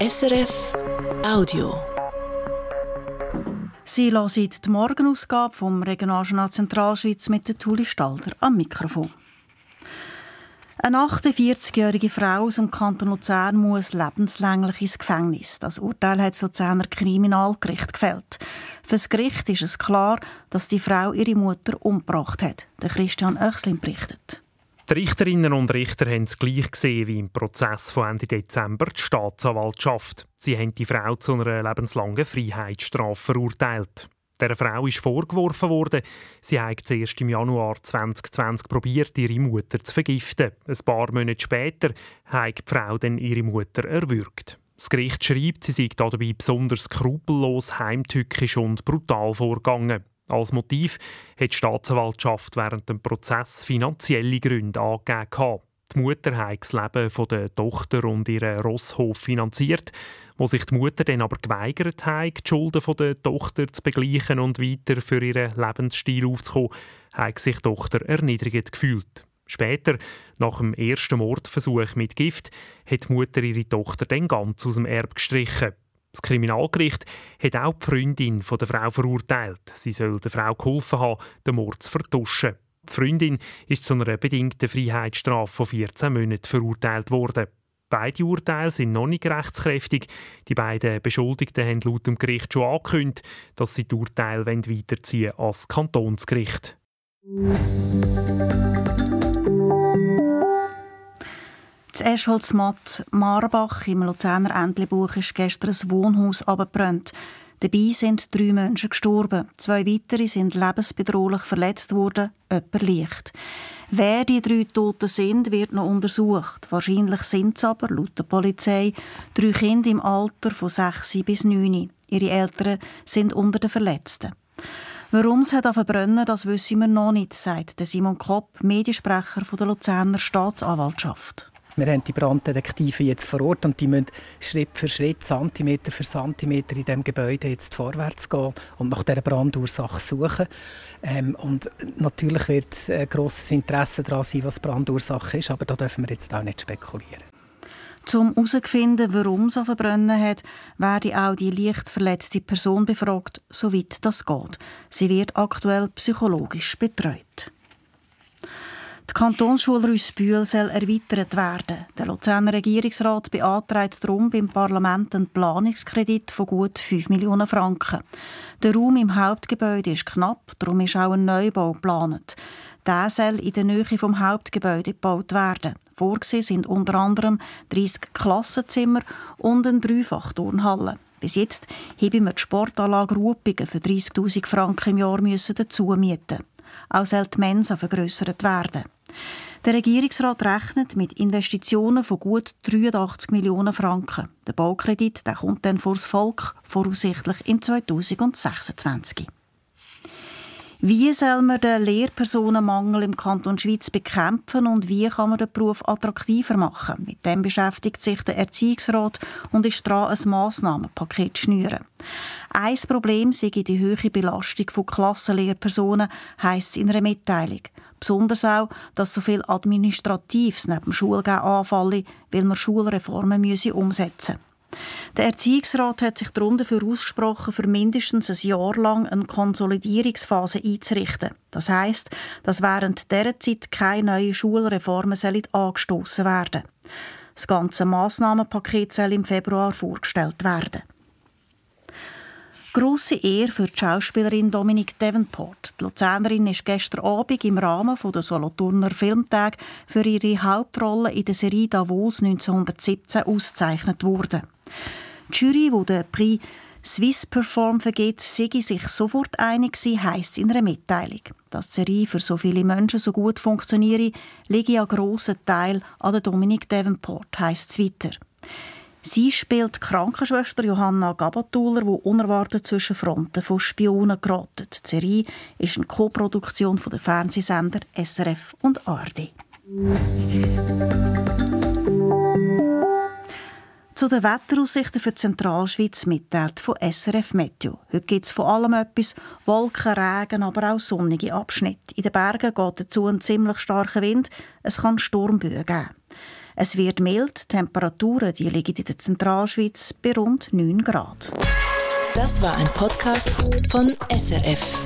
SRF Audio. Sie hören die Morgenausgabe vom Regionaljournal Zentralschweiz mit der Tuli Stalder am Mikrofon. Eine 48-jährige Frau aus dem Kanton Luzern muss lebenslänglich ins Gefängnis. Das Urteil hat das Luzerner Kriminalgericht gefällt. Für das Gericht ist es klar, dass die Frau ihre Mutter umgebracht hat. Der Christian Oechslin berichtet. Die Richterinnen und Richter haben es gleich gesehen wie im Prozess von Ende Dezember die Staatsanwaltschaft. Sie haben die Frau zu einer lebenslangen Freiheitsstrafe verurteilt. Der Frau ist vorgeworfen worden, sie habe zuerst im Januar 2020 probiert, ihre Mutter zu vergiften. Ein paar Monate später hat die Frau dann ihre Mutter erwürgt. Das Gericht schreibt, sie sei dabei besonders skrupellos, heimtückisch und brutal vorgegangen. Als Motiv hat die Staatsanwaltschaft während dem Prozess finanzielle Gründe angegeben. Die Mutter hat das Leben der Tochter und ihren Rosshof finanziert, wo sich die Mutter dann aber geweigert hat, die Schulden der Tochter zu begleichen und weiter für ihren Lebensstil aufzukommen, hat sich die Tochter erniedrigt gefühlt. Später, nach dem ersten Mordversuch mit Gift, hat die Mutter ihre Tochter dann ganz aus dem Erb gestrichen. Das Kriminalgericht hat auch die Freundin der Frau verurteilt. Sie soll der Frau geholfen haben, den Mord zu vertuschen. Die Freundin ist zu einer bedingten Freiheitsstrafe von 14 Monaten verurteilt worden. Beide Urteile sind noch nicht rechtskräftig. Die beiden Beschuldigten haben laut dem Gericht schon angekündigt, dass sie die Urteile weiterziehen als Kantonsgericht. Das Eschholzmatt Marbach im Luzerner Entlebuch ist gestern ein Wohnhaus abgebrannt. Dabei sind drei Menschen gestorben. Zwei weitere sind lebensbedrohlich verletzt worden, jemand leicht. Wer die drei Toten sind, wird noch untersucht. Wahrscheinlich sind es aber, laut der Polizei, drei Kinder im Alter von 6 bis 9. Ihre Eltern sind unter den Verletzten. Warum es hat verbrennen, das wissen wir noch nicht, sagt Simon Kopp, Mediensprecher der Luzerner Staatsanwaltschaft. Wir haben die Branddetektive jetzt vor Ort und die müssen Schritt für Schritt, Zentimeter für Zentimeter in dem Gebäude jetzt vorwärts gehen und nach dieser Brandursache suchen. Ähm, und natürlich wird ein grosses Interesse daran sein, was Brandursache ist, aber da dürfen wir jetzt auch nicht spekulieren. Um herauszufinden, warum es verbrennen hat, werde auch die leicht verletzte Person befragt, soweit das geht. Sie wird aktuell psychologisch betreut. Die Kantonsschule Rüssbühl soll erweitert werden. Der Luzerner Regierungsrat beantragt darum beim Parlament einen Planungskredit von gut 5 Millionen Franken. Der Raum im Hauptgebäude ist knapp, darum ist auch ein Neubau geplant. Der soll in der Nähe vom Hauptgebäude gebaut werden. Vorgesehen sind unter anderem 30 Klassenzimmer und eine Dreifachturnhalle. Bis jetzt haben wir die Sportanlage Ruppingen für 30'000 Franken im Jahr dazu mieten. Auch soll die Mensa vergrößert werden. Der Regierungsrat rechnet mit Investitionen von gut 83 Millionen Franken. Der Baukredit der kommt dann vor das Volk, voraussichtlich im 2026. Wie soll man den Lehrpersonenmangel im Kanton Schweiz bekämpfen und wie kann man den Beruf attraktiver machen? Mit dem beschäftigt sich der Erziehungsrat und ist dran, ein Massnahmenpaket zu schnüren. Ein Problem sei die hohe Belastung von Klassenlehrpersonen, heisst es in einer Mitteilung. Besonders auch, dass so viel Administratives neben dem Schulgehen anfallen, weil man Schulreformen umsetzen müssen. Der Erziehungsrat hat sich darum dafür ausgesprochen, für mindestens ein Jahr lang eine Konsolidierungsphase einzurichten. Das heißt, dass während dieser Zeit keine neuen Schulreformen angestoßen werden Das ganze Massnahmenpaket soll im Februar vorgestellt werden. Grosse Ehre für die Schauspielerin Dominique Davenport. Die Luzernerin ist gestern Abend im Rahmen der Solothurner Filmtag für ihre Hauptrolle in der Serie Davos 1917 ausgezeichnet worden. Die Jury, die den Prix Swiss Perform vergeht, sei sich sofort einig gewesen, heisst in einer Mitteilung. Dass die Serie für so viele Menschen so gut funktioniere, liege ein grosser Teil an der Dominique Davenport, heisst es weiter. Sie spielt die Krankenschwester Johanna Gabatuller, die unerwartet zwischen Fronten von Spionen geraten. Die Serie ist eine Co-Produktion der Fernsehsender SRF und ARD. Zu den Wetteraussichten für die Zentralschweiz mitteilt von SRF Meteo. Heute gibt es vor allem etwas Wolken, Regen, aber auch sonnige Abschnitte. In den Bergen geht dazu ein ziemlich starker Wind. Es kann Sturmböen geben. Es wird mild, Temperaturen die liegen in der Zentralschweiz bei rund 9 Grad. Das war ein Podcast von SRF.